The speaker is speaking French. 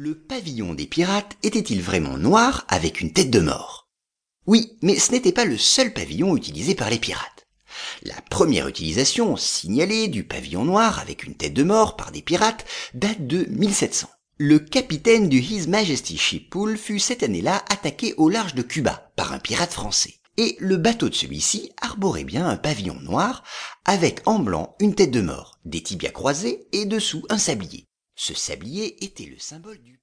Le pavillon des pirates était-il vraiment noir avec une tête de mort? Oui, mais ce n'était pas le seul pavillon utilisé par les pirates. La première utilisation signalée du pavillon noir avec une tête de mort par des pirates date de 1700. Le capitaine du His Majesty Ship Pool fut cette année-là attaqué au large de Cuba par un pirate français. Et le bateau de celui-ci arborait bien un pavillon noir avec en blanc une tête de mort, des tibias croisés et dessous un sablier. Ce sablier était le symbole du